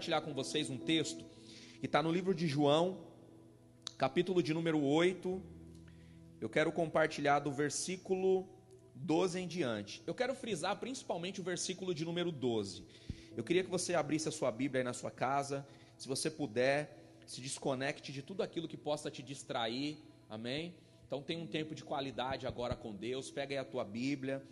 compartilhar com vocês um texto que está no livro de João, capítulo de número 8. Eu quero compartilhar do versículo 12 em diante. Eu quero frisar principalmente o versículo de número 12. Eu queria que você abrisse a sua Bíblia aí na sua casa, se você puder, se desconecte de tudo aquilo que possa te distrair, amém? Então tem um tempo de qualidade agora com Deus, pega aí a tua Bíblia,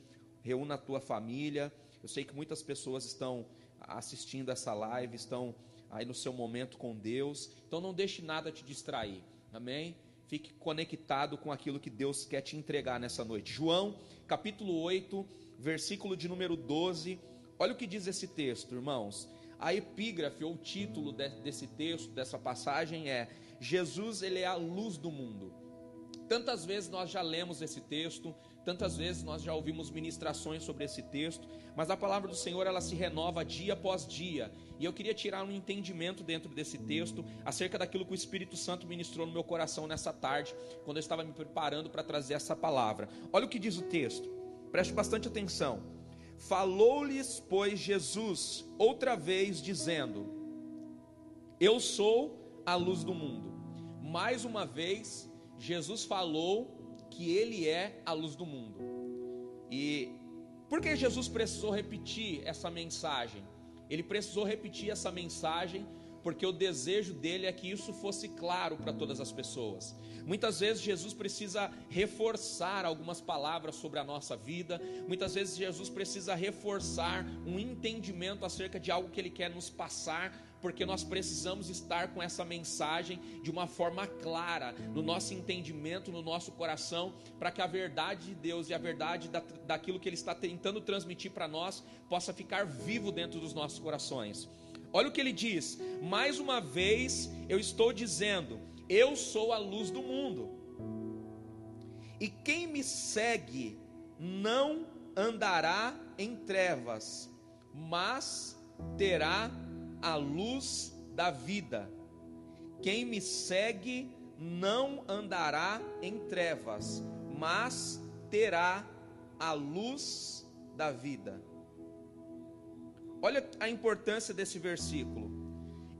reúna a tua família. Eu sei que muitas pessoas estão assistindo essa live, estão aí no seu momento com Deus. Então não deixe nada te distrair. Amém? Fique conectado com aquilo que Deus quer te entregar nessa noite. João, capítulo 8, versículo de número 12. Olha o que diz esse texto, irmãos. A epígrafe ou título desse texto, dessa passagem é: Jesus, ele é a luz do mundo. Tantas vezes nós já lemos esse texto, Tantas vezes nós já ouvimos ministrações sobre esse texto, mas a palavra do Senhor ela se renova dia após dia. E eu queria tirar um entendimento dentro desse texto acerca daquilo que o Espírito Santo ministrou no meu coração nessa tarde, quando eu estava me preparando para trazer essa palavra. Olha o que diz o texto. Preste bastante atenção. Falou-lhes, pois, Jesus outra vez dizendo: Eu sou a luz do mundo. Mais uma vez, Jesus falou que ele é a luz do mundo. E por que Jesus precisou repetir essa mensagem? Ele precisou repetir essa mensagem porque o desejo dele é que isso fosse claro para todas as pessoas. Muitas vezes Jesus precisa reforçar algumas palavras sobre a nossa vida, muitas vezes Jesus precisa reforçar um entendimento acerca de algo que ele quer nos passar porque nós precisamos estar com essa mensagem de uma forma clara, no nosso entendimento, no nosso coração, para que a verdade de Deus e a verdade da, daquilo que Ele está tentando transmitir para nós possa ficar vivo dentro dos nossos corações. Olha o que ele diz: mais uma vez eu estou dizendo, eu sou a luz do mundo, e quem me segue não andará em trevas, mas terá a luz da vida. Quem me segue não andará em trevas, mas terá a luz da vida. Olha a importância desse versículo.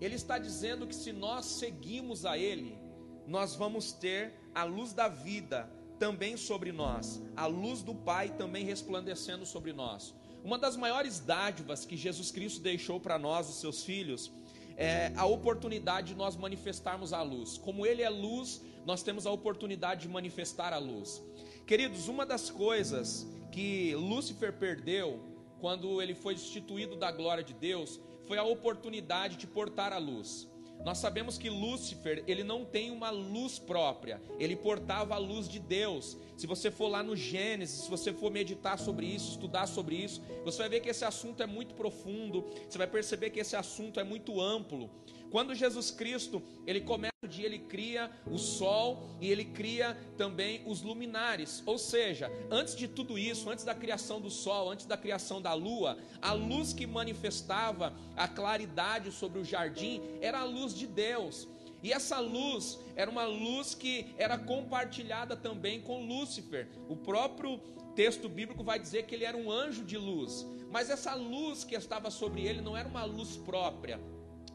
Ele está dizendo que se nós seguimos a Ele, nós vamos ter a luz da vida também sobre nós, a luz do Pai também resplandecendo sobre nós. Uma das maiores dádivas que Jesus Cristo deixou para nós, os seus filhos, é a oportunidade de nós manifestarmos a luz. Como Ele é luz, nós temos a oportunidade de manifestar a luz. Queridos, uma das coisas que Lúcifer perdeu quando ele foi destituído da glória de Deus foi a oportunidade de portar a luz. Nós sabemos que Lúcifer, ele não tem uma luz própria, ele portava a luz de Deus. Se você for lá no Gênesis, se você for meditar sobre isso, estudar sobre isso, você vai ver que esse assunto é muito profundo, você vai perceber que esse assunto é muito amplo. Quando Jesus Cristo, ele começa o dia, ele cria o sol e ele cria também os luminares. Ou seja, antes de tudo isso, antes da criação do sol, antes da criação da lua, a luz que manifestava a claridade sobre o jardim era a luz de Deus. E essa luz era uma luz que era compartilhada também com Lúcifer. O próprio texto bíblico vai dizer que ele era um anjo de luz, mas essa luz que estava sobre ele não era uma luz própria,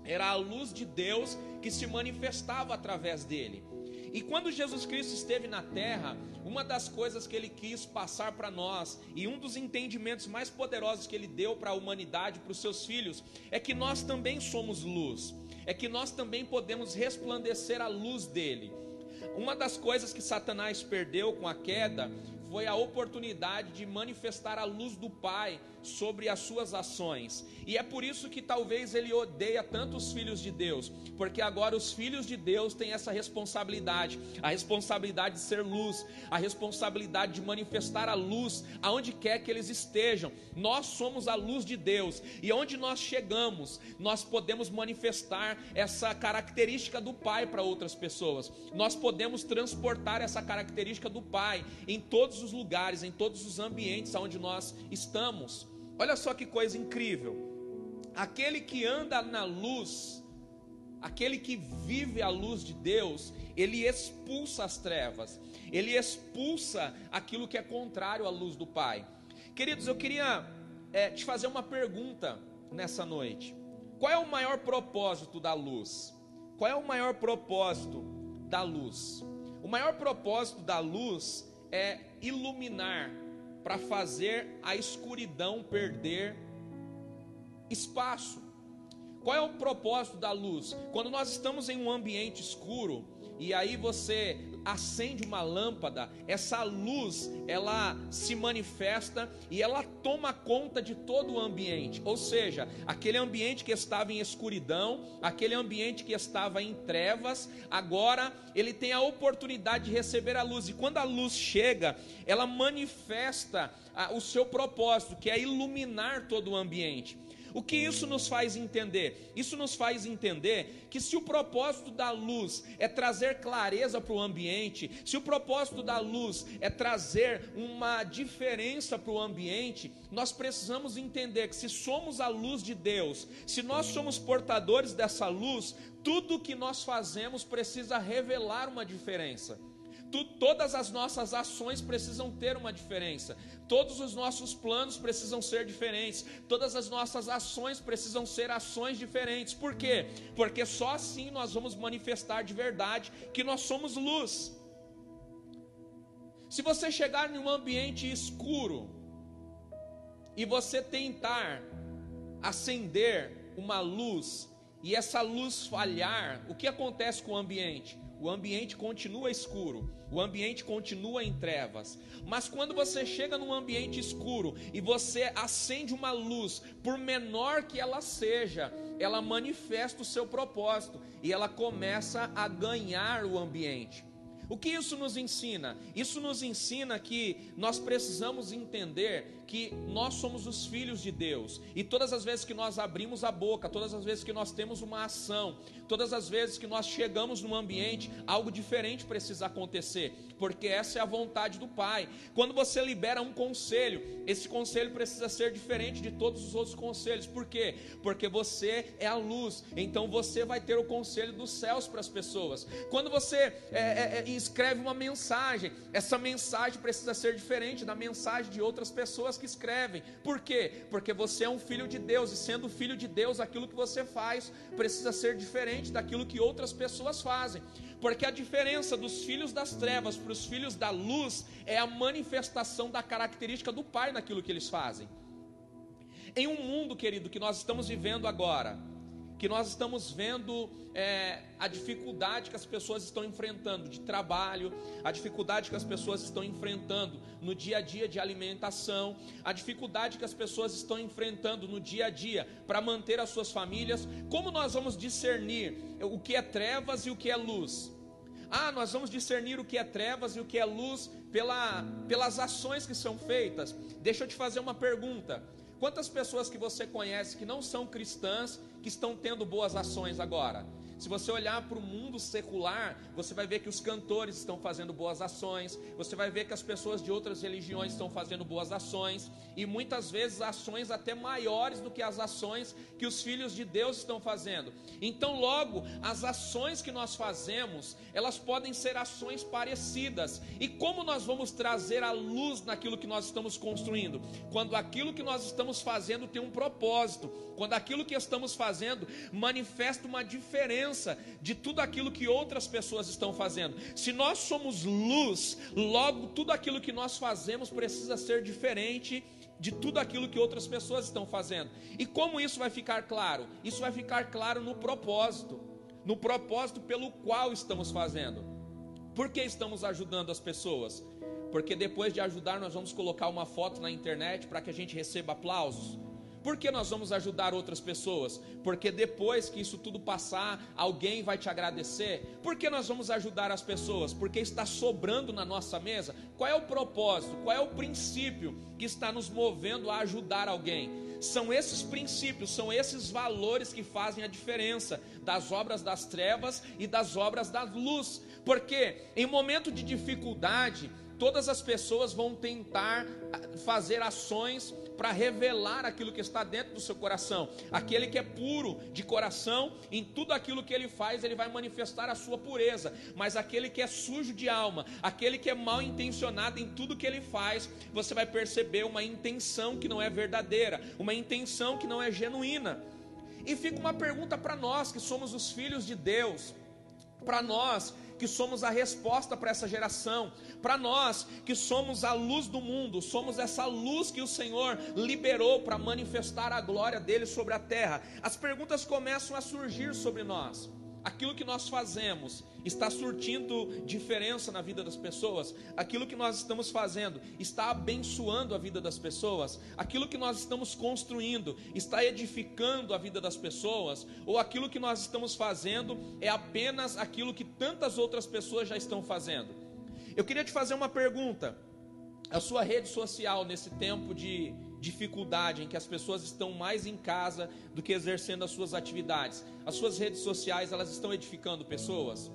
era a luz de Deus que se manifestava através dele. E quando Jesus Cristo esteve na terra, uma das coisas que ele quis passar para nós, e um dos entendimentos mais poderosos que ele deu para a humanidade, para os seus filhos, é que nós também somos luz, é que nós também podemos resplandecer a luz dele. Uma das coisas que Satanás perdeu com a queda foi a oportunidade de manifestar a luz do Pai sobre as suas ações. E é por isso que talvez ele odeia tanto os filhos de Deus, porque agora os filhos de Deus têm essa responsabilidade, a responsabilidade de ser luz, a responsabilidade de manifestar a luz aonde quer que eles estejam. Nós somos a luz de Deus, e onde nós chegamos, nós podemos manifestar essa característica do Pai para outras pessoas. Nós podemos transportar essa característica do Pai em todos os lugares, em todos os ambientes onde nós estamos. Olha só que coisa incrível. Aquele que anda na luz, aquele que vive a luz de Deus, ele expulsa as trevas, ele expulsa aquilo que é contrário à luz do Pai. Queridos, eu queria é, te fazer uma pergunta nessa noite. qual é o maior propósito da luz? Qual é o maior propósito da luz? O maior propósito da luz é iluminar para fazer a escuridão perder espaço. Qual é o propósito da luz? Quando nós estamos em um ambiente escuro e aí você acende uma lâmpada, essa luz ela se manifesta e ela toma conta de todo o ambiente. Ou seja, aquele ambiente que estava em escuridão, aquele ambiente que estava em trevas, agora ele tem a oportunidade de receber a luz. E quando a luz chega, ela manifesta o seu propósito, que é iluminar todo o ambiente. O que isso nos faz entender? Isso nos faz entender que se o propósito da luz é trazer clareza para o ambiente, se o propósito da luz é trazer uma diferença para o ambiente, nós precisamos entender que se somos a luz de Deus, se nós somos portadores dessa luz, tudo que nós fazemos precisa revelar uma diferença tu, todas as nossas ações precisam ter uma diferença, todos os nossos planos precisam ser diferentes, todas as nossas ações precisam ser ações diferentes. Por quê? Porque só assim nós vamos manifestar de verdade que nós somos luz. Se você chegar em um ambiente escuro e você tentar acender uma luz e essa luz falhar, o que acontece com o ambiente? O ambiente continua escuro, o ambiente continua em trevas. Mas quando você chega num ambiente escuro e você acende uma luz, por menor que ela seja, ela manifesta o seu propósito e ela começa a ganhar o ambiente. O que isso nos ensina? Isso nos ensina que nós precisamos entender que nós somos os filhos de Deus, e todas as vezes que nós abrimos a boca, todas as vezes que nós temos uma ação, todas as vezes que nós chegamos num ambiente, algo diferente precisa acontecer, porque essa é a vontade do Pai. Quando você libera um conselho, esse conselho precisa ser diferente de todos os outros conselhos, por quê? Porque você é a luz, então você vai ter o conselho dos céus para as pessoas. Quando você é, é, é escreve uma mensagem, essa mensagem precisa ser diferente da mensagem de outras pessoas pessoas que escrevem. Por quê? Porque você é um filho de Deus, e sendo filho de Deus, aquilo que você faz precisa ser diferente daquilo que outras pessoas fazem. Porque a diferença dos filhos das trevas para os filhos da luz é a manifestação da característica do Pai naquilo que eles fazem. Em um mundo, querido, que nós estamos vivendo agora, que nós estamos vendo é, a dificuldade que as pessoas estão enfrentando de trabalho, a dificuldade que as pessoas estão enfrentando no dia a dia de alimentação, a dificuldade que as pessoas estão enfrentando no dia a dia para manter as suas famílias. Como nós vamos discernir o que é trevas e o que é luz? Ah, nós vamos discernir o que é trevas e o que é luz pela, pelas ações que são feitas. Deixa eu te fazer uma pergunta. Quantas pessoas que você conhece que não são cristãs que estão tendo boas ações agora? Se você olhar para o mundo secular, você vai ver que os cantores estão fazendo boas ações, você vai ver que as pessoas de outras religiões estão fazendo boas ações, e muitas vezes ações até maiores do que as ações que os filhos de Deus estão fazendo. Então, logo, as ações que nós fazemos, elas podem ser ações parecidas. E como nós vamos trazer a luz naquilo que nós estamos construindo? Quando aquilo que nós estamos fazendo tem um propósito, quando aquilo que estamos fazendo manifesta uma diferença de tudo aquilo que outras pessoas estão fazendo. Se nós somos luz, logo tudo aquilo que nós fazemos precisa ser diferente de tudo aquilo que outras pessoas estão fazendo. E como isso vai ficar claro? Isso vai ficar claro no propósito, no propósito pelo qual estamos fazendo. Por que estamos ajudando as pessoas? Porque depois de ajudar, nós vamos colocar uma foto na internet para que a gente receba aplausos. Por que nós vamos ajudar outras pessoas? Porque depois que isso tudo passar, alguém vai te agradecer. Por que nós vamos ajudar as pessoas? Porque está sobrando na nossa mesa. Qual é o propósito? Qual é o princípio que está nos movendo a ajudar alguém? São esses princípios, são esses valores que fazem a diferença das obras das trevas e das obras da luz. Porque em momento de dificuldade, todas as pessoas vão tentar ah, fazer ações para revelar aquilo que está dentro do seu coração. Aquele que é puro de coração, em tudo aquilo que ele faz, ele vai manifestar a sua pureza. Mas aquele que é sujo de alma, aquele que é mal intencionado em tudo que ele faz, você vai perceber uma intenção que não é verdadeira, uma intenção que não é genuína. E fica uma pergunta para nós que somos os filhos de Deus, para nós que somos a resposta para essa geração, para nós que somos a luz do mundo, somos essa luz que o Senhor liberou para manifestar a glória dele sobre a terra. As perguntas começam a surgir sobre nós aquilo que nós fazemos está surtindo diferença na vida das pessoas, aquilo que nós estamos fazendo está abençoando a vida das pessoas, aquilo que nós estamos construindo está edificando a vida das pessoas, ou aquilo que nós estamos fazendo é apenas aquilo que tantas outras pessoas já estão fazendo. Eu queria te fazer uma pergunta. A sua rede social nesse tempo de dificuldade, em que as pessoas estão mais em casa do que exercendo as suas atividades. As suas redes sociais, elas estão edificando pessoas?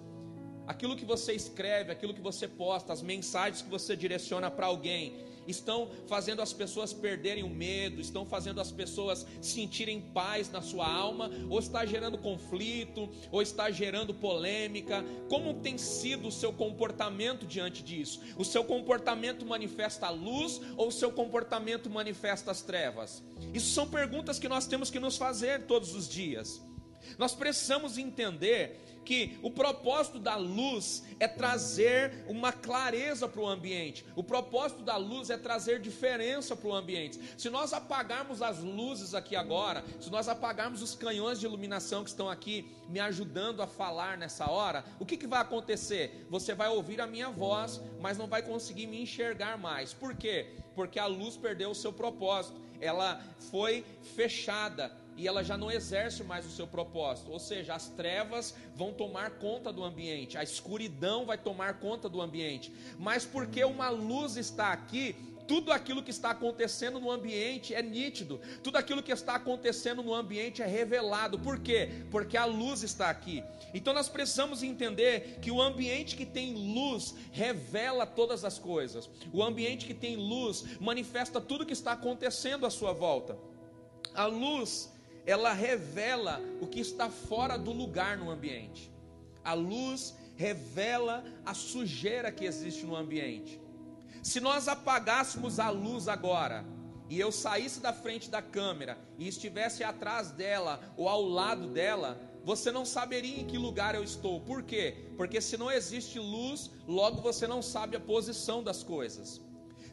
Aquilo que você escreve, aquilo que você posta, as mensagens que você direciona para alguém, estão fazendo as pessoas perderem o medo, estão fazendo as pessoas sentirem paz na sua alma, ou está gerando conflito, ou está gerando polêmica? Como tem sido o seu comportamento diante disso? O seu comportamento manifesta a luz ou o seu comportamento manifesta as trevas? Isso são perguntas que nós temos que nos fazer todos os dias. Nós precisamos entender que o propósito da luz é trazer uma clareza para o ambiente. O propósito da luz é trazer diferença para o ambiente. Se nós apagarmos as luzes aqui agora, se nós apagarmos os canhões de iluminação que estão aqui me ajudando a falar nessa hora, o que, que vai acontecer? Você vai ouvir a minha voz, mas não vai conseguir me enxergar mais. Por quê? Porque a luz perdeu o seu propósito. Ela foi fechada e ela já não exerce mais o seu propósito. Ou seja, as trevas vão tomar conta do ambiente, a escuridão vai tomar conta do ambiente. Mas porque uma luz está aqui, tudo aquilo que está acontecendo no ambiente é nítido, tudo aquilo que está acontecendo no ambiente é revelado. Por quê? Porque a luz está aqui. Então nós precisamos entender que o ambiente que tem luz revela todas as coisas. O ambiente que tem luz manifesta tudo que está acontecendo à sua volta. A luz ela revela o que está fora do lugar no ambiente. A luz revela a sujeira que existe no ambiente. Se nós apagássemos a luz agora, e eu saísse da frente da câmera e estivesse atrás dela ou ao lado dela, você não saberia em que lugar eu estou. Por quê? Porque se não existe luz, logo você não sabe a posição das coisas.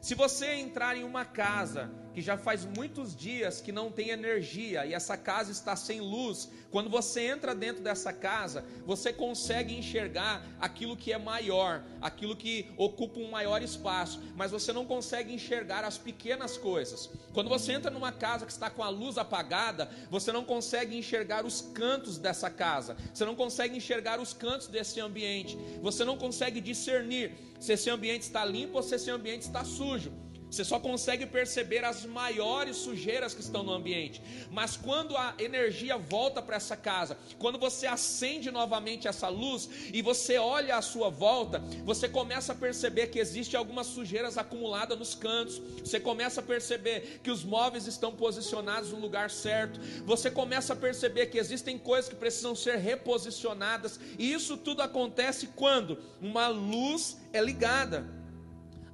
Se você entrar em uma casa que já faz muitos dias que não tem energia e essa casa está sem luz, quando você entra dentro dessa casa, você consegue enxergar aquilo que é maior, aquilo que ocupa um maior espaço, mas você não consegue enxergar as pequenas coisas. Quando você entra numa casa que está com a luz apagada, você não consegue enxergar os cantos dessa casa, você não consegue enxergar os cantos desse ambiente, você não consegue discernir se esse ambiente está limpo ou se esse ambiente está sujo. Você só consegue perceber as maiores sujeiras que estão no ambiente. Mas quando a energia volta para essa casa, quando você acende novamente essa luz e você olha à sua volta, você começa a perceber que existe algumas sujeiras acumuladas nos cantos. Você começa a perceber que os móveis estão posicionados no lugar certo. Você começa a perceber que existem coisas que precisam ser reposicionadas. E isso tudo acontece quando uma luz é ligada.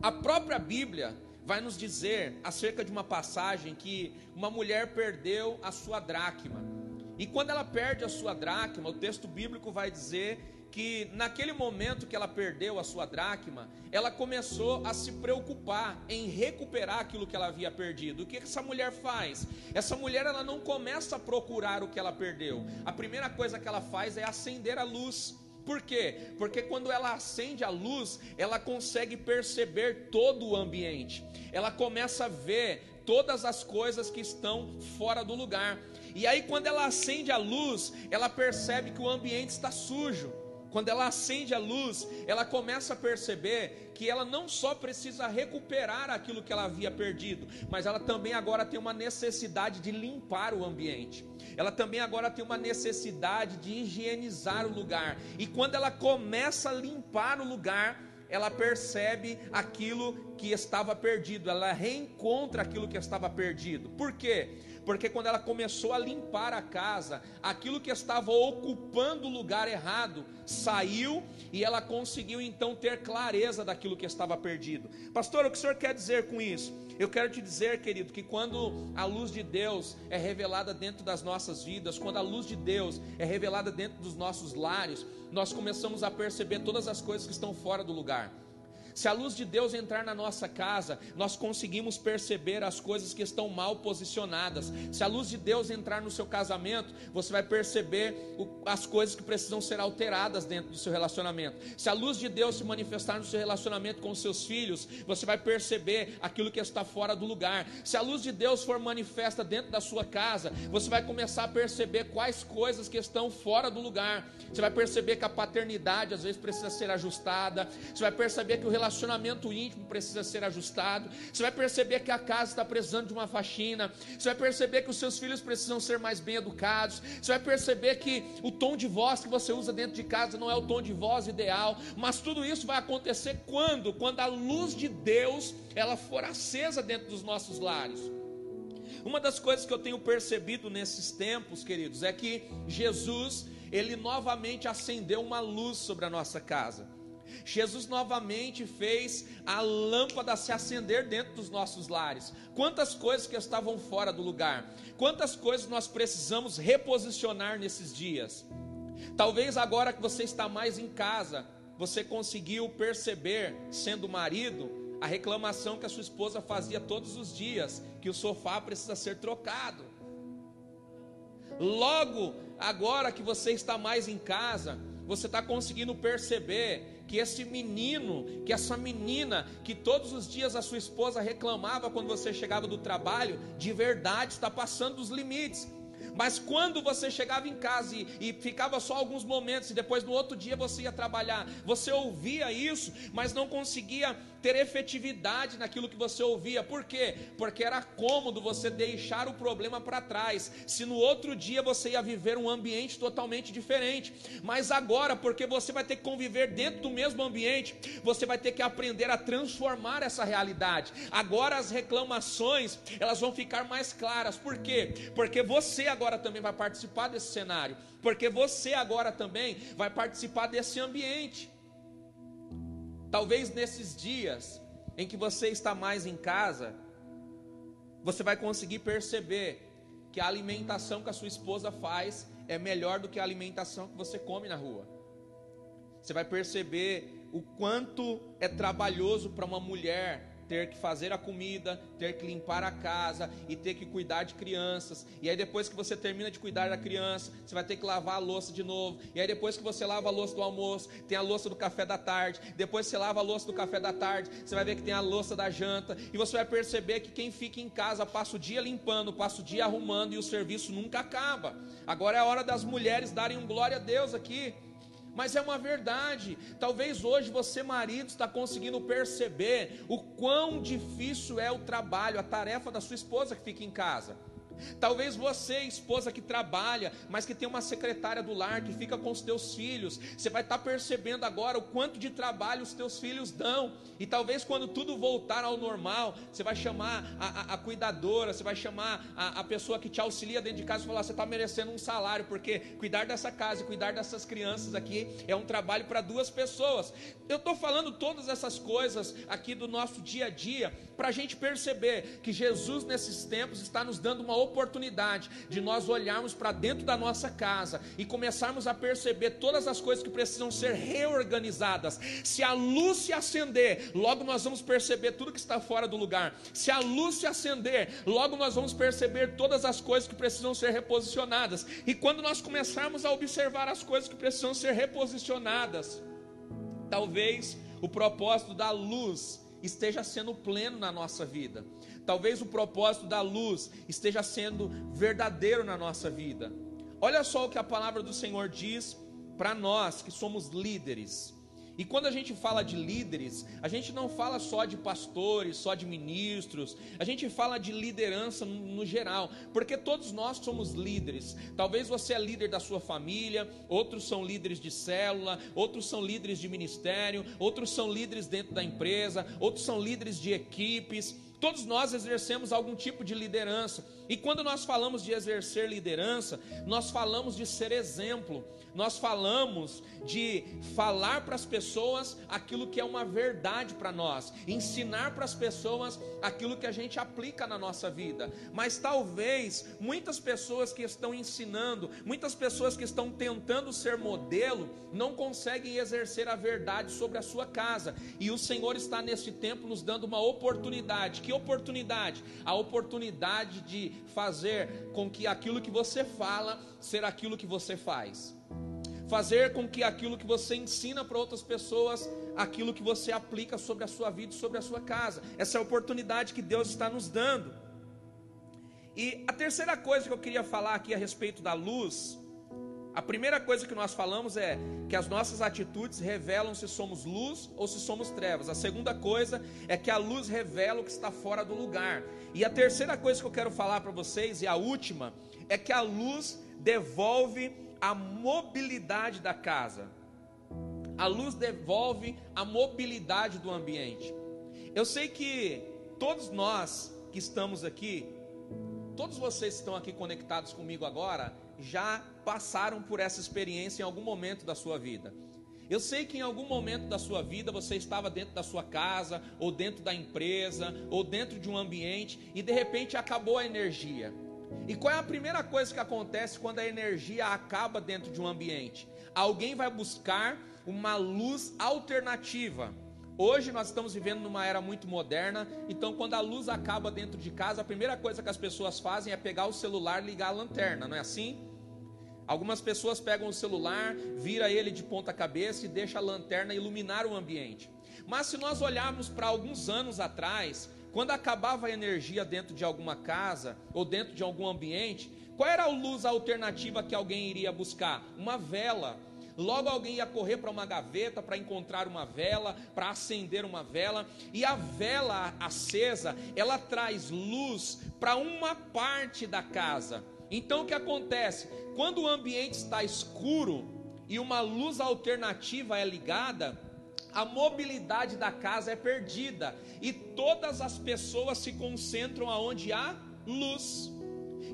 A própria Bíblia vai nos dizer acerca de uma passagem que uma mulher perdeu a sua dracma. E quando ela perde a sua dracma, o texto bíblico vai dizer que naquele momento que ela perdeu a sua dracma, ela começou a se preocupar em recuperar aquilo que ela havia perdido. O que essa mulher faz? Essa mulher ela não começa a procurar o que ela perdeu. A primeira coisa que ela faz é acender a luz. Por quê? Porque quando ela acende a luz, ela consegue perceber todo o ambiente. Ela começa a ver todas as coisas que estão fora do lugar. E aí, quando ela acende a luz, ela percebe que o ambiente está sujo. Quando ela acende a luz, ela começa a perceber que ela não só precisa recuperar aquilo que ela havia perdido, mas ela também agora tem uma necessidade de limpar o ambiente. Ela também agora tem uma necessidade de higienizar o lugar. E quando ela começa a limpar o lugar, ela percebe aquilo que estava perdido, ela reencontra aquilo que estava perdido. Por quê? Porque quando ela começou a limpar a casa, aquilo que estava ocupando o lugar errado saiu e ela conseguiu então ter clareza daquilo que estava perdido. Pastor, o que o senhor quer dizer com isso? Eu quero te dizer, querido, que quando a luz de Deus é revelada dentro das nossas vidas, quando a luz de Deus é revelada dentro dos nossos lares, nós começamos a perceber todas as coisas que estão fora do lugar. Se a luz de Deus entrar na nossa casa, nós conseguimos perceber as coisas que estão mal posicionadas. Se a luz de Deus entrar no seu casamento, você vai perceber as coisas que precisam ser alteradas dentro do seu relacionamento. Se a luz de Deus se manifestar no seu relacionamento com seus filhos, você vai perceber aquilo que está fora do lugar. Se a luz de Deus for manifesta dentro da sua casa, você vai começar a perceber quais coisas que estão fora do lugar. Você vai perceber que a paternidade às vezes precisa ser ajustada. Você vai perceber que o relacionamento íntimo precisa ser ajustado. Você vai perceber que a casa está precisando de uma faxina. Você vai perceber que os seus filhos precisam ser mais bem educados. Você vai perceber que o tom de voz que você usa dentro de casa não é o tom de voz ideal. Mas tudo isso vai acontecer quando? Quando a luz de Deus ela for acesa dentro dos nossos lares. Uma das coisas que eu tenho percebido nesses tempos, queridos, é que Jesus, ele novamente acendeu uma luz sobre a nossa casa. Jesus novamente fez a lâmpada se acender dentro dos nossos lares. Quantas coisas que estavam fora do lugar, quantas coisas nós precisamos reposicionar nesses dias. Talvez agora que você está mais em casa, você conseguiu perceber, sendo marido, a reclamação que a sua esposa fazia todos os dias, que o sofá precisa ser trocado. Logo, agora que você está mais em casa, você está conseguindo perceber que esse menino, que essa menina, que todos os dias a sua esposa reclamava quando você chegava do trabalho, de verdade está passando dos limites. Mas quando você chegava em casa e, e, ficava só alguns momentos e depois no outro dia você ia trabalhar, você ouvia isso, mas não conseguia ter efetividade naquilo que você ouvia. Por quê? Porque era cômodo você deixar o problema para trás. Se no outro dia você ia viver um ambiente totalmente diferente, mas agora, porque você vai ter que conviver dentro do mesmo ambiente, você vai ter que aprender a transformar essa realidade. Agora as reclamações, elas vão ficar mais claras. Por quê? Porque você agora também vai participar desse cenário, porque você agora também vai participar desse ambiente. Talvez nesses dias em que você está mais em casa, você vai conseguir perceber que a alimentação que a sua esposa faz é melhor do que a alimentação que você come na rua. Você vai perceber o quanto é trabalhoso para uma mulher ter que fazer a comida, ter que limpar a casa e ter que cuidar de crianças. E aí depois que você termina de cuidar da criança, você vai ter que lavar a louça de novo. E aí depois que você lava a louça do almoço, tem a louça do café da tarde. Depois você lava a louça do café da tarde, você vai ver que tem a louça da janta. E você vai perceber que quem fica em casa passa o dia limpando, passa o dia arrumando e o serviço nunca acaba. Agora é a hora das mulheres darem um glória a Deus aqui mas é uma verdade. Talvez hoje você, marido, está conseguindo perceber o quão difícil é o trabalho, a tarefa da sua esposa que fica em casa. Talvez você, esposa que trabalha, mas que tem uma secretária do lar que fica com os teus filhos, você vai estar percebendo agora o quanto de trabalho os teus filhos dão. E talvez quando tudo voltar ao normal, você vai chamar a, a, a cuidadora, você vai chamar a, a, pessoa que te auxilia dentro de casa e falar: você está merecendo um salário, porque cuidar dessa casa e cuidar dessas crianças aqui é um trabalho para duas pessoas. Eu estou falando todas essas coisas aqui do nosso dia a dia para a gente perceber que Jesus nesses tempos está nos dando uma oportunidade de nós olharmos para dentro da nossa casa e começarmos a perceber todas as coisas que precisam ser reorganizadas. Se a luz se acender, logo nós vamos perceber tudo que está fora do lugar. Se a luz se acender, logo nós vamos perceber todas as coisas que precisam ser reposicionadas. E quando nós começarmos a observar as coisas que precisam ser reposicionadas, talvez o propósito da luz esteja sendo pleno na nossa vida. Talvez o propósito da luz esteja sendo verdadeiro na nossa vida. Olha só o que a palavra do Senhor diz para nós que somos líderes. E quando a gente fala de líderes, a gente não fala só de pastores, só de ministros, a gente fala de liderança no, no, geral, porque todos nós somos líderes. Talvez você é líder da sua família, outros são líderes de célula, outros são líderes de ministério, outros são líderes dentro da empresa, outros são líderes de equipes. Todos nós exercemos algum tipo de liderança. E quando nós falamos de exercer liderança, nós falamos de ser exemplo, nós falamos de falar para as pessoas aquilo que é uma verdade para nós, ensinar para as pessoas aquilo que a gente aplica na nossa vida. Mas talvez muitas pessoas que estão ensinando, muitas pessoas que estão tentando ser modelo, não conseguem exercer a verdade sobre a sua casa. E o Senhor está nesse tempo nos dando uma oportunidade. Que oportunidade? A oportunidade de fazer com que aquilo que você fala ser aquilo que você faz fazer com que aquilo que você ensina para outras pessoas, aquilo que você aplica sobre a sua vida e sobre a sua casa. Essa é a oportunidade que Deus está nos dando. E a terceira coisa que eu queria falar aqui a respeito da luz, a primeira coisa que nós falamos é que as nossas atitudes revelam se somos luz ou se somos trevas. A segunda coisa é que a luz revela o que está fora do lugar. E a terceira coisa que eu quero falar para vocês, e a última, é que a luz devolve a mobilidade da casa. A luz devolve a mobilidade do ambiente. Eu sei que todos nós que estamos aqui, todos vocês que estão aqui conectados comigo agora, já passaram por essa experiência em algum momento da sua vida. Eu sei que em algum momento da sua vida você estava dentro da sua casa, ou dentro da empresa, ou dentro de um ambiente, e de repente acabou a energia. E qual é a primeira coisa que acontece quando a energia acaba dentro de um ambiente? Alguém vai buscar uma luz alternativa. Hoje nós estamos vivendo numa era muito moderna, então quando a luz acaba dentro de casa, a primeira coisa que as pessoas fazem é pegar o celular e ligar a lanterna, não é assim? Algumas pessoas pegam o celular, vira ele de ponta cabeça e deixa a lanterna iluminar o ambiente. Mas se nós olharmos para alguns anos atrás, quando acabava a energia dentro de alguma casa ou dentro de algum ambiente, qual era a luz alternativa que alguém iria buscar? Uma vela. Logo alguém ia correr para uma gaveta para encontrar uma vela, para acender uma vela, e a vela acesa, ela traz luz para uma parte da casa. Então o que acontece? Quando o ambiente está escuro e uma luz alternativa é ligada, a mobilidade da casa é perdida e todas as pessoas se concentram aonde há luz.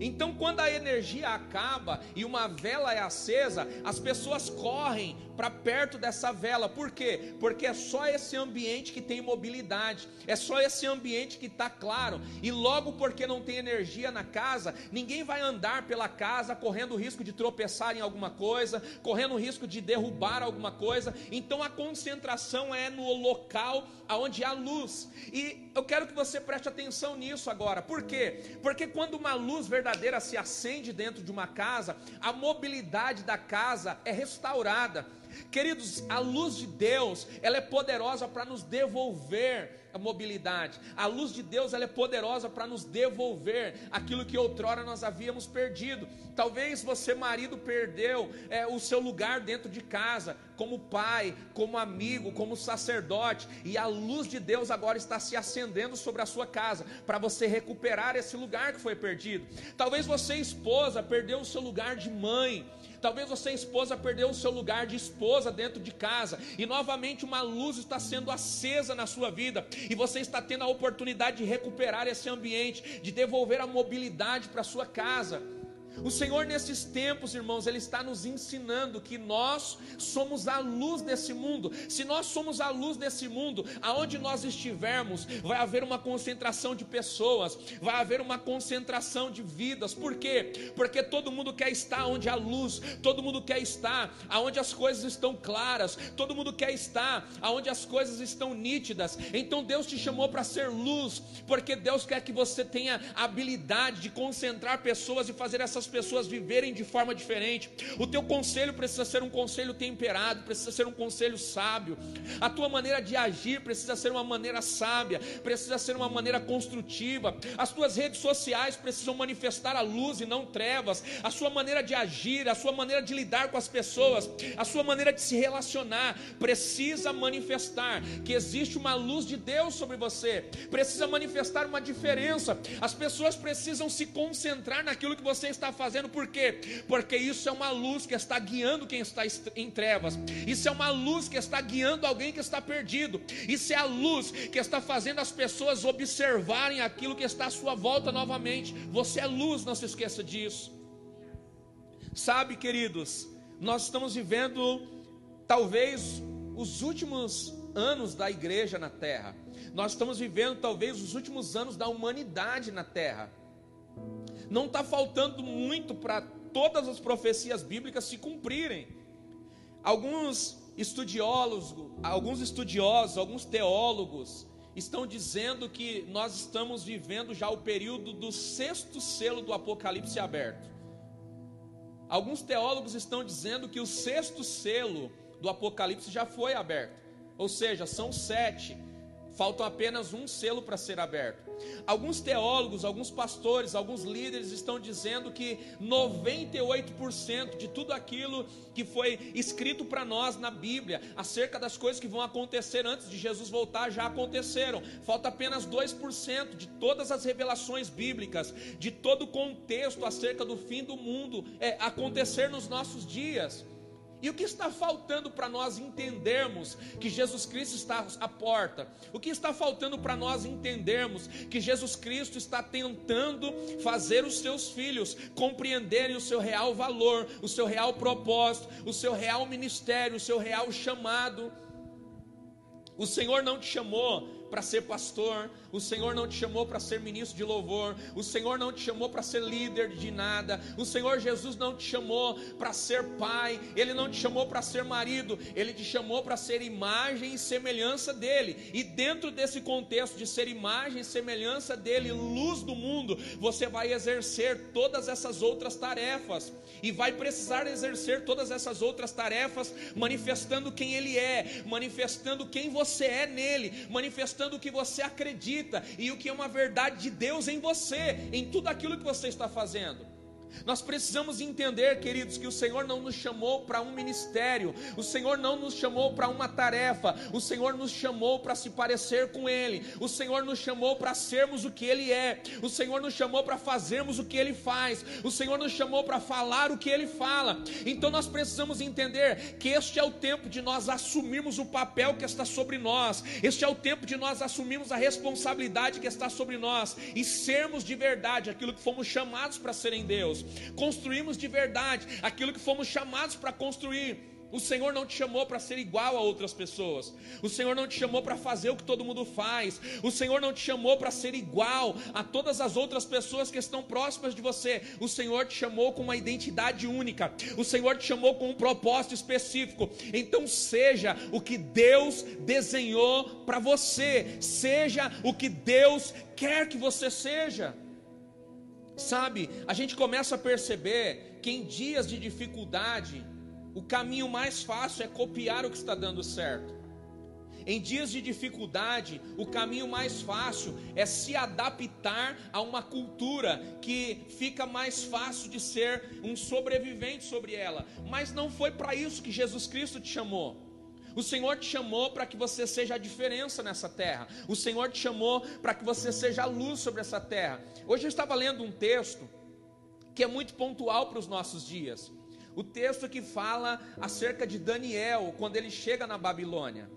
Então, quando a energia acaba e uma vela é acesa, as pessoas correm para perto dessa vela. Por quê? Porque é só esse ambiente que tem mobilidade, é só esse ambiente que está claro. E logo porque não tem energia na casa, ninguém vai andar pela casa correndo o risco de tropeçar em alguma coisa, correndo o risco de derrubar alguma coisa. Então a concentração é no local aonde há luz. E eu quero que você preste atenção nisso agora. Por quê? Porque quando uma luz verdadeira se acende dentro de uma casa, a mobilidade da casa é restaurada. Queridos, a luz de Deus, ela é poderosa para nos devolver a mobilidade. A luz de Deus, ela é poderosa para nos devolver aquilo que outrora nós havíamos perdido. Talvez você, marido, perdeu é, o seu lugar dentro de casa, como pai, como amigo, como sacerdote, e a luz de Deus agora está se acendendo sobre a sua casa para você recuperar esse lugar que foi perdido. Talvez você, esposa, perdeu o seu lugar de mãe Talvez você, esposa, perdeu o seu lugar de esposa dentro de casa e novamente uma luz está sendo acesa na sua vida e você está tendo a oportunidade de recuperar esse ambiente, de devolver a mobilidade para sua casa. O Senhor, nesses tempos, irmãos, Ele está nos ensinando que nós somos a luz desse mundo. Se nós somos a luz desse mundo, aonde nós estivermos, vai haver uma concentração de pessoas, vai haver uma concentração de vidas. Por quê? Porque todo mundo quer estar onde há luz, todo mundo quer estar aonde as coisas estão claras, todo mundo quer estar aonde as coisas estão nítidas. Então Deus te chamou para ser luz, porque Deus quer que você tenha a habilidade de concentrar pessoas e fazer essas pessoas viverem de forma diferente. O teu conselho precisa ser um conselho temperado, precisa ser um conselho sábio. A tua maneira de agir precisa ser uma maneira sábia, precisa ser uma maneira construtiva. As tuas redes sociais precisam manifestar a luz e não trevas. A sua maneira de agir, a sua maneira de lidar com as pessoas, a sua maneira de se relacionar precisa manifestar que existe uma luz de Deus sobre você. Precisa manifestar uma diferença. As pessoas precisam se concentrar naquilo que você está está fazendo, por quê? Porque isso é uma luz que está guiando quem está em trevas, isso é uma luz que está guiando alguém que está perdido, isso é a luz que está fazendo as pessoas observarem aquilo que está à sua volta novamente. Você é luz, não se esqueça disso. Sabe, queridos, nós estamos vivendo talvez os últimos anos da igreja na terra. Nós estamos vivendo talvez os últimos anos da humanidade na terra. Não está faltando muito para todas as profecias bíblicas se cumprirem. Alguns estudiosos, alguns estudiosos, alguns teólogos estão dizendo que nós estamos vivendo já o período do sexto selo do Apocalipse aberto. Alguns teólogos estão dizendo que o sexto selo do Apocalipse já foi aberto, ou seja, são sete. Faltam apenas um selo para ser aberto. Alguns teólogos, alguns pastores, alguns líderes estão dizendo que 98% de tudo aquilo que foi escrito para nós na Bíblia, acerca das coisas que vão acontecer antes de Jesus voltar, já aconteceram. Falta apenas 2% de todas as revelações bíblicas, de todo o contexto acerca do fim do mundo é, acontecer nos nossos dias. E o que está faltando para nós entendermos que Jesus Cristo está à porta? O que está faltando para nós entendermos que Jesus Cristo está tentando fazer os seus filhos compreenderem o seu real valor, o seu real propósito, o seu real ministério, o seu real chamado? O Senhor não te chamou para ser pastor, o Senhor não te chamou para ser ministro de louvor, o Senhor não te chamou para ser líder de nada, o Senhor Jesus não te chamou para ser pai, Ele não te chamou para ser marido, Ele te chamou para ser imagem e semelhança dEle, e dentro desse contexto de ser imagem e semelhança dEle, luz do mundo, você vai exercer todas essas outras tarefas, e vai precisar exercer todas essas outras tarefas, manifestando quem Ele é, manifestando quem você é nele, manifestando manifestando o que você acredita e o que é uma verdade de Deus em você, em tudo aquilo que você está fazendo. Nós precisamos entender, queridos, que o Senhor não nos chamou para um ministério, o Senhor não nos chamou para uma tarefa, o Senhor nos chamou para se parecer com Ele, o Senhor nos chamou para sermos o que Ele é, o Senhor nos chamou para fazermos o que Ele faz, o Senhor nos chamou para falar o que Ele fala. Então nós precisamos entender que este é o tempo de nós assumirmos o papel que está sobre nós, este é o tempo de nós assumirmos a responsabilidade que está sobre nós e sermos de verdade aquilo que fomos chamados para serem Deus. Deus, construímos de verdade aquilo que fomos chamados para construir. O Senhor não te chamou para ser igual a outras pessoas. O Senhor não te chamou para fazer o que todo mundo faz. O Senhor não te chamou para ser igual a todas as outras pessoas que estão próximas de você. O Senhor te chamou com uma identidade única. O Senhor te chamou com um propósito específico. Então seja o que Deus desenhou para você. Seja o que Deus quer que você seja. Sabe, a gente começa a perceber que em dias de dificuldade, o caminho mais fácil é copiar o que está dando certo. Em dias de dificuldade, o caminho mais fácil é se adaptar a uma cultura que fica mais fácil de ser um sobrevivente sobre ela. Mas não foi para isso que Jesus Cristo te chamou. O Senhor te chamou para que você seja a diferença nessa terra. O Senhor te chamou para que você seja a luz sobre essa terra. Hoje eu estava lendo um texto que é muito pontual para os nossos dias. O texto que fala acerca de Daniel quando ele chega na Babilônia.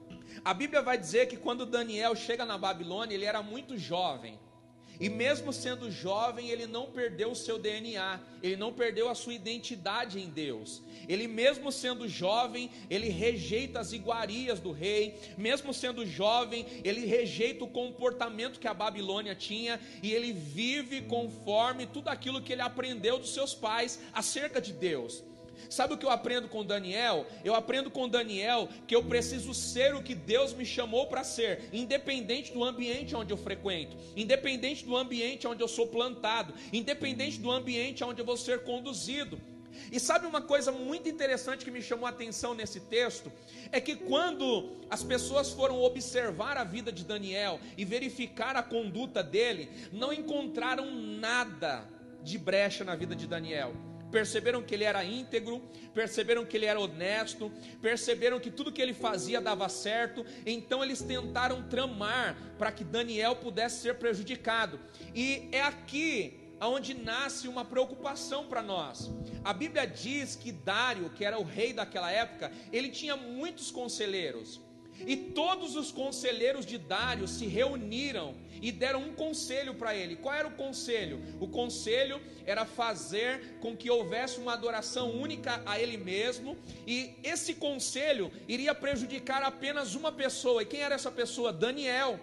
A Bíblia vai dizer que quando Daniel chega na Babilônia, ele era muito jovem. E mesmo sendo jovem, ele não perdeu o seu DNA, ele não perdeu a sua identidade em Deus. Ele mesmo sendo jovem, ele rejeita as iguarias do rei, mesmo sendo jovem, ele rejeita o comportamento que a Babilônia tinha e ele vive conforme tudo aquilo que ele aprendeu dos seus pais acerca de Deus. Sabe o que eu aprendo com Daniel? Eu aprendo com Daniel que eu preciso ser o que Deus me chamou para ser, independente do ambiente onde eu frequento, independente do ambiente onde eu sou plantado, independente do ambiente onde eu vou ser conduzido. E sabe uma coisa muito interessante que me chamou a atenção nesse texto? É que quando as pessoas foram observar a vida de Daniel e verificar a conduta dele, não encontraram nada de brecha na vida de Daniel perceberam que ele era íntegro, perceberam que ele era honesto, perceberam que tudo que ele fazia dava certo, então eles tentaram tramar para que Daniel pudesse ser prejudicado. E é aqui aonde nasce uma preocupação para nós. A Bíblia diz que Dário, que era o rei daquela época, ele tinha muitos conselheiros. E todos os conselheiros de Dário se reuniram e deram um conselho para ele. Qual era o conselho? O conselho era fazer com que houvesse uma adoração única a ele mesmo, e esse conselho iria prejudicar apenas uma pessoa. E quem era essa pessoa? Daniel.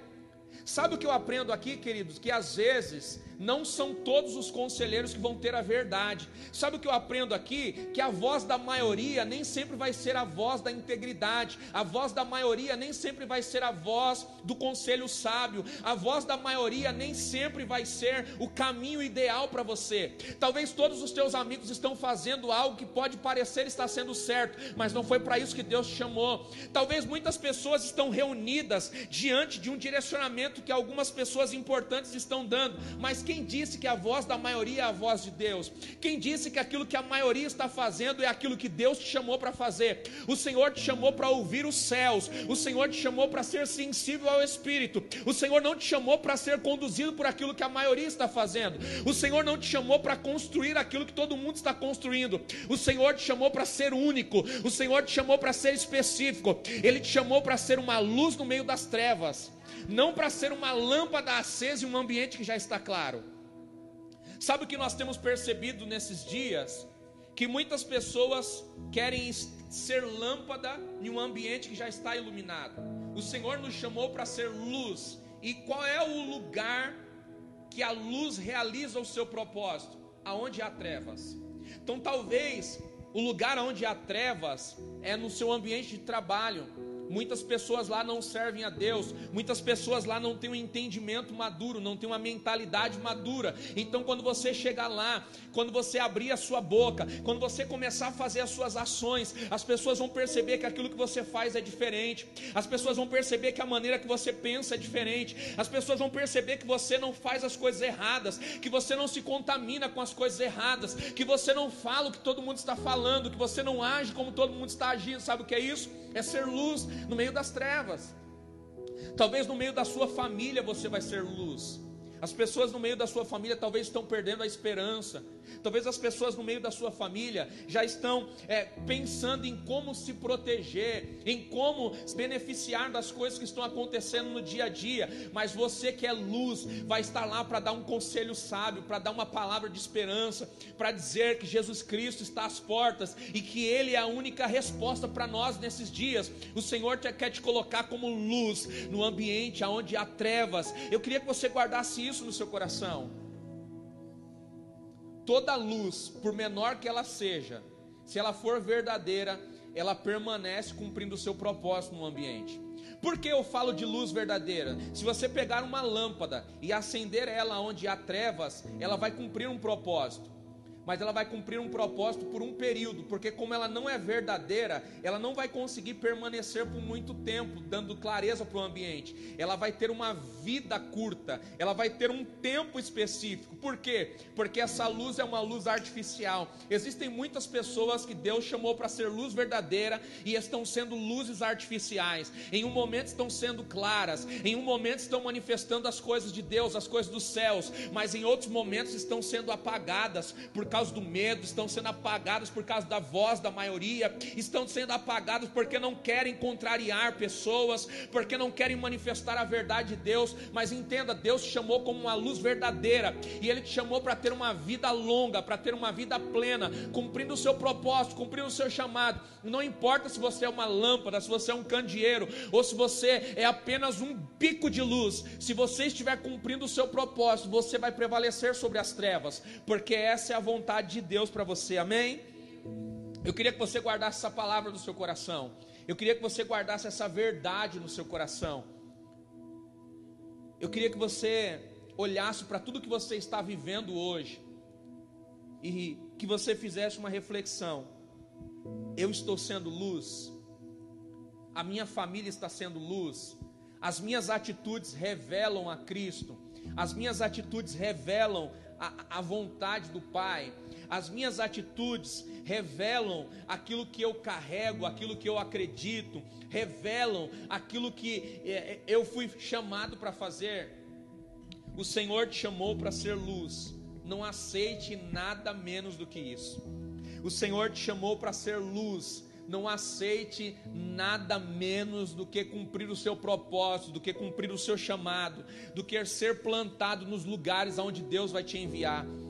Sabe o que eu aprendo aqui, queridos? Que às vezes não são todos os conselheiros que vão ter a verdade. Sabe o que eu aprendo aqui? Que a voz da maioria nem sempre vai ser a voz da integridade, a voz da maioria nem sempre vai ser a voz do conselho sábio, a voz da maioria nem sempre vai ser o caminho ideal para você. Talvez todos os teus amigos estão fazendo algo que pode parecer estar sendo certo, mas não foi para isso que Deus te chamou. Talvez muitas pessoas estão reunidas diante de um direcionamento que algumas pessoas importantes estão dando, mas quem disse que a voz da maioria é a voz de Deus? Quem disse que aquilo que a maioria está fazendo é aquilo que Deus te chamou para fazer? O Senhor te chamou para ouvir os céus, o Senhor te chamou para ser sensível ao Espírito, o Senhor não te chamou para ser conduzido por aquilo que a maioria está fazendo, o Senhor não te chamou para construir aquilo que todo mundo está construindo, o Senhor te chamou para ser único, o Senhor te chamou para ser específico, Ele te chamou para ser uma luz no meio das trevas não para ser uma lâmpada acesa em um ambiente que já está claro. Sabe o que nós temos percebido nesses dias? Que muitas pessoas querem ser lâmpada em um ambiente que já está iluminado. O Senhor nos chamou para ser luz. E qual é o lugar que a luz realiza o seu propósito? Aonde há trevas. Então, talvez o lugar onde há trevas é no seu ambiente de trabalho Muitas pessoas lá não servem a Deus, muitas pessoas lá não têm um entendimento maduro, não têm uma mentalidade madura. Então, quando você chegar lá, quando você abrir a sua boca, quando você começar a fazer as suas ações, as pessoas vão perceber que aquilo que você faz é diferente, as pessoas vão perceber que a maneira que você pensa é diferente, as pessoas vão perceber que você não faz as coisas erradas, que você não se contamina com as coisas erradas, que você não fala o que todo mundo está falando, que você não age como todo mundo está agindo. Sabe o que é isso? É ser luz no meio das trevas. Talvez no meio da sua família você vai ser luz. As pessoas no meio da sua família talvez estão perdendo a esperança. Talvez as pessoas no meio da sua família já estão é, pensando em como se proteger, em como se beneficiar das coisas que estão acontecendo no dia a dia. Mas você que é luz, vai estar lá para dar um conselho sábio, para dar uma palavra de esperança, para dizer que Jesus Cristo está às portas e que Ele é a única resposta para nós nesses dias. O Senhor quer te colocar como luz no ambiente onde há trevas. Eu queria que você guardasse isso no seu coração. Toda luz, por menor que ela seja, se ela for verdadeira, ela permanece cumprindo o seu propósito no ambiente. Por que eu falo de luz verdadeira? Se você pegar uma lâmpada e acender ela onde há trevas, ela vai cumprir um propósito mas ela vai cumprir um propósito por um período, porque como ela não é verdadeira, ela não vai conseguir permanecer por muito tempo, dando clareza para o ambiente. Ela vai ter uma vida curta, ela vai ter um tempo específico. Por quê? Porque essa luz é uma luz artificial. Existem muitas pessoas que Deus chamou para ser luz verdadeira e estão sendo luzes artificiais. Em um momento estão sendo claras, em um momento estão manifestando as coisas de Deus, as coisas dos céus, mas em outros momentos estão sendo apagadas por causa causa do medo, estão sendo apagados por causa da voz da maioria, estão sendo apagados porque não querem contrariar pessoas, porque não querem manifestar a verdade de Deus. Mas entenda, Deus te chamou como uma luz verdadeira e Ele te chamou para ter uma vida longa, para ter uma vida plena, cumprindo o seu propósito, cumprindo o seu chamado. Não importa se você é uma lâmpada, se você é um candeeiro ou se você é apenas um pico de luz, se você estiver cumprindo o seu propósito, você vai prevalecer sobre as trevas, porque essa é a vontade vontade de Deus para você, amém? Eu queria que você guardasse essa palavra no seu coração. Eu queria que você guardasse essa verdade no seu coração. Eu queria que você olhasse para tudo que você está vivendo hoje e que você fizesse uma reflexão. Eu estou sendo luz. A minha família está sendo luz. As minhas atitudes revelam a Cristo. As minhas atitudes revelam a, a vontade do Pai. As minhas atitudes revelam aquilo que eu carrego, aquilo que eu acredito, revelam aquilo que é, é eu fui chamado para fazer. O Senhor te chamou para ser luz não aceite nada menos do que isso. O Senhor te chamou para ser luz, não aceite nada menos do que cumprir o seu propósito, do que cumprir o seu chamado, do que ser plantado nos lugares aonde Deus vai te enviar.